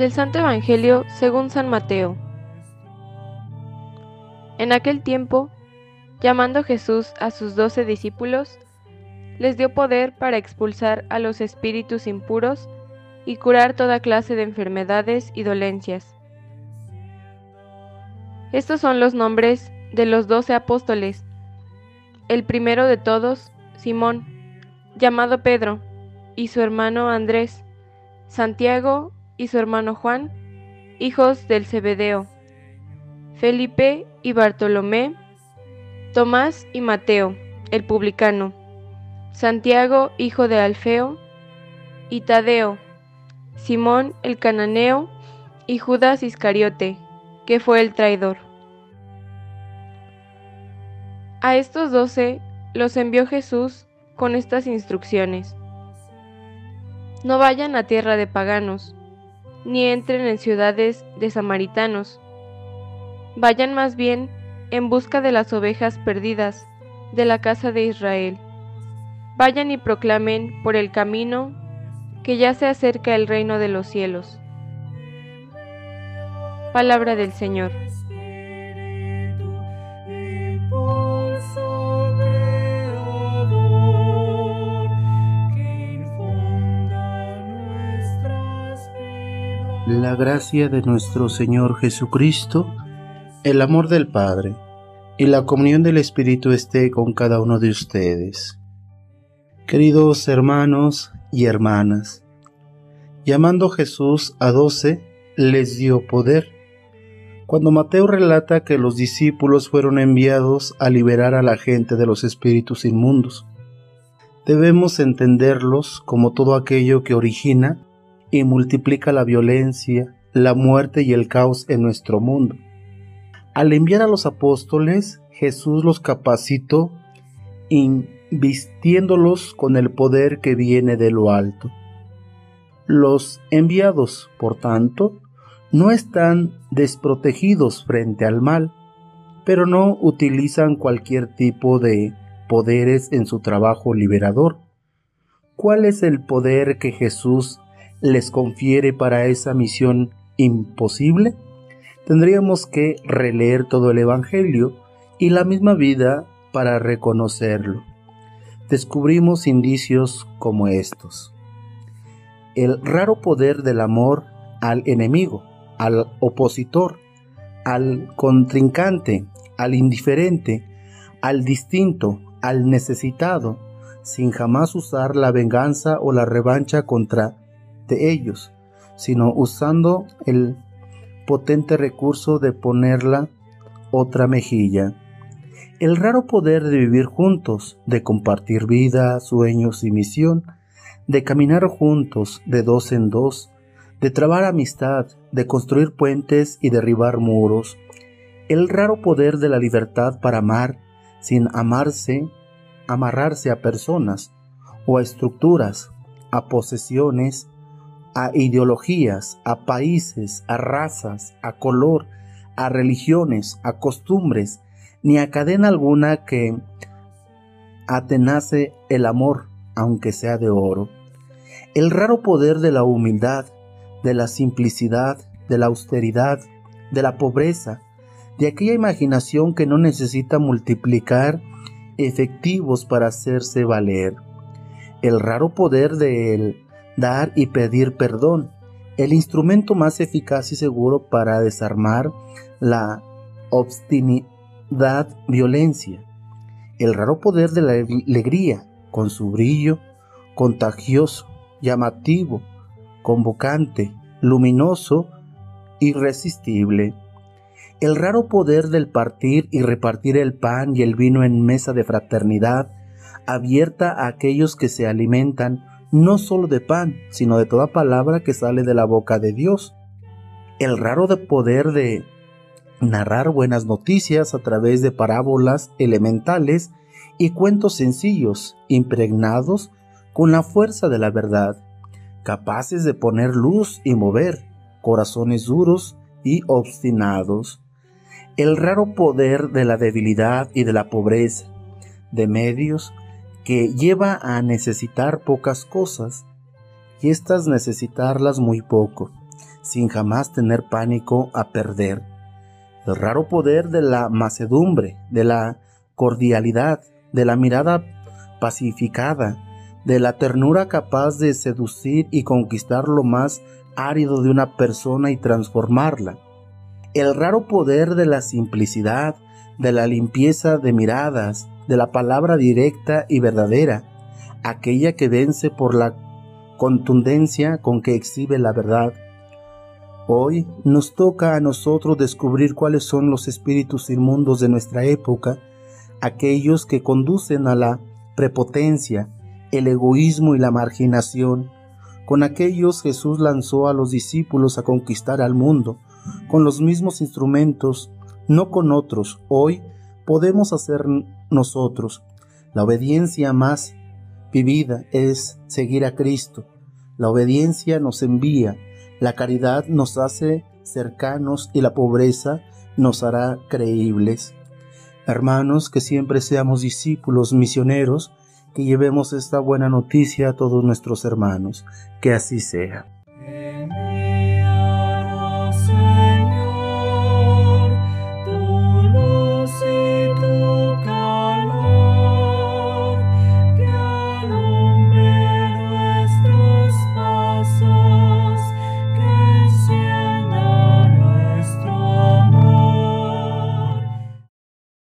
Del Santo Evangelio según San Mateo. En aquel tiempo, llamando Jesús a sus doce discípulos, les dio poder para expulsar a los espíritus impuros y curar toda clase de enfermedades y dolencias. Estos son los nombres de los doce apóstoles. El primero de todos, Simón, llamado Pedro, y su hermano Andrés, Santiago y su hermano Juan, hijos del Zebedeo, Felipe y Bartolomé, Tomás y Mateo, el publicano, Santiago, hijo de Alfeo, y Tadeo, Simón el cananeo, y Judas Iscariote, que fue el traidor. A estos doce los envió Jesús con estas instrucciones. No vayan a tierra de paganos, ni entren en ciudades de samaritanos. Vayan más bien en busca de las ovejas perdidas de la casa de Israel. Vayan y proclamen por el camino que ya se acerca el reino de los cielos. Palabra del Señor. La gracia de nuestro Señor Jesucristo, el amor del Padre y la comunión del Espíritu esté con cada uno de ustedes. Queridos hermanos y hermanas, llamando Jesús a doce, les dio poder. Cuando Mateo relata que los discípulos fueron enviados a liberar a la gente de los espíritus inmundos, debemos entenderlos como todo aquello que origina y multiplica la violencia, la muerte y el caos en nuestro mundo. Al enviar a los apóstoles, Jesús los capacitó invistiéndolos con el poder que viene de lo alto. Los enviados, por tanto, no están desprotegidos frente al mal, pero no utilizan cualquier tipo de poderes en su trabajo liberador. ¿Cuál es el poder que Jesús les confiere para esa misión imposible? Tendríamos que releer todo el Evangelio y la misma vida para reconocerlo. Descubrimos indicios como estos. El raro poder del amor al enemigo, al opositor, al contrincante, al indiferente, al distinto, al necesitado, sin jamás usar la venganza o la revancha contra ellos, sino usando el potente recurso de ponerla otra mejilla. El raro poder de vivir juntos, de compartir vida, sueños y misión, de caminar juntos de dos en dos, de trabar amistad, de construir puentes y derribar muros. El raro poder de la libertad para amar sin amarse, amarrarse a personas o a estructuras, a posesiones, a ideologías, a países, a razas, a color, a religiones, a costumbres, ni a cadena alguna que atenace el amor, aunque sea de oro. El raro poder de la humildad, de la simplicidad, de la austeridad, de la pobreza, de aquella imaginación que no necesita multiplicar efectivos para hacerse valer. El raro poder del dar y pedir perdón, el instrumento más eficaz y seguro para desarmar la obstinidad violencia, el raro poder de la alegría, con su brillo contagioso, llamativo, convocante, luminoso, irresistible. El raro poder del partir y repartir el pan y el vino en mesa de fraternidad, abierta a aquellos que se alimentan no solo de pan, sino de toda palabra que sale de la boca de Dios. El raro de poder de narrar buenas noticias a través de parábolas elementales y cuentos sencillos, impregnados con la fuerza de la verdad, capaces de poner luz y mover corazones duros y obstinados. El raro poder de la debilidad y de la pobreza, de medios que lleva a necesitar pocas cosas y estas necesitarlas muy poco, sin jamás tener pánico a perder. El raro poder de la macedumbre, de la cordialidad, de la mirada pacificada, de la ternura capaz de seducir y conquistar lo más árido de una persona y transformarla. El raro poder de la simplicidad, de la limpieza de miradas, de la palabra directa y verdadera, aquella que vence por la contundencia con que exhibe la verdad. Hoy nos toca a nosotros descubrir cuáles son los espíritus inmundos de nuestra época, aquellos que conducen a la prepotencia, el egoísmo y la marginación. Con aquellos Jesús lanzó a los discípulos a conquistar al mundo, con los mismos instrumentos, no con otros. Hoy podemos hacer nosotros. La obediencia más vivida es seguir a Cristo. La obediencia nos envía, la caridad nos hace cercanos y la pobreza nos hará creíbles. Hermanos, que siempre seamos discípulos misioneros, que llevemos esta buena noticia a todos nuestros hermanos. Que así sea.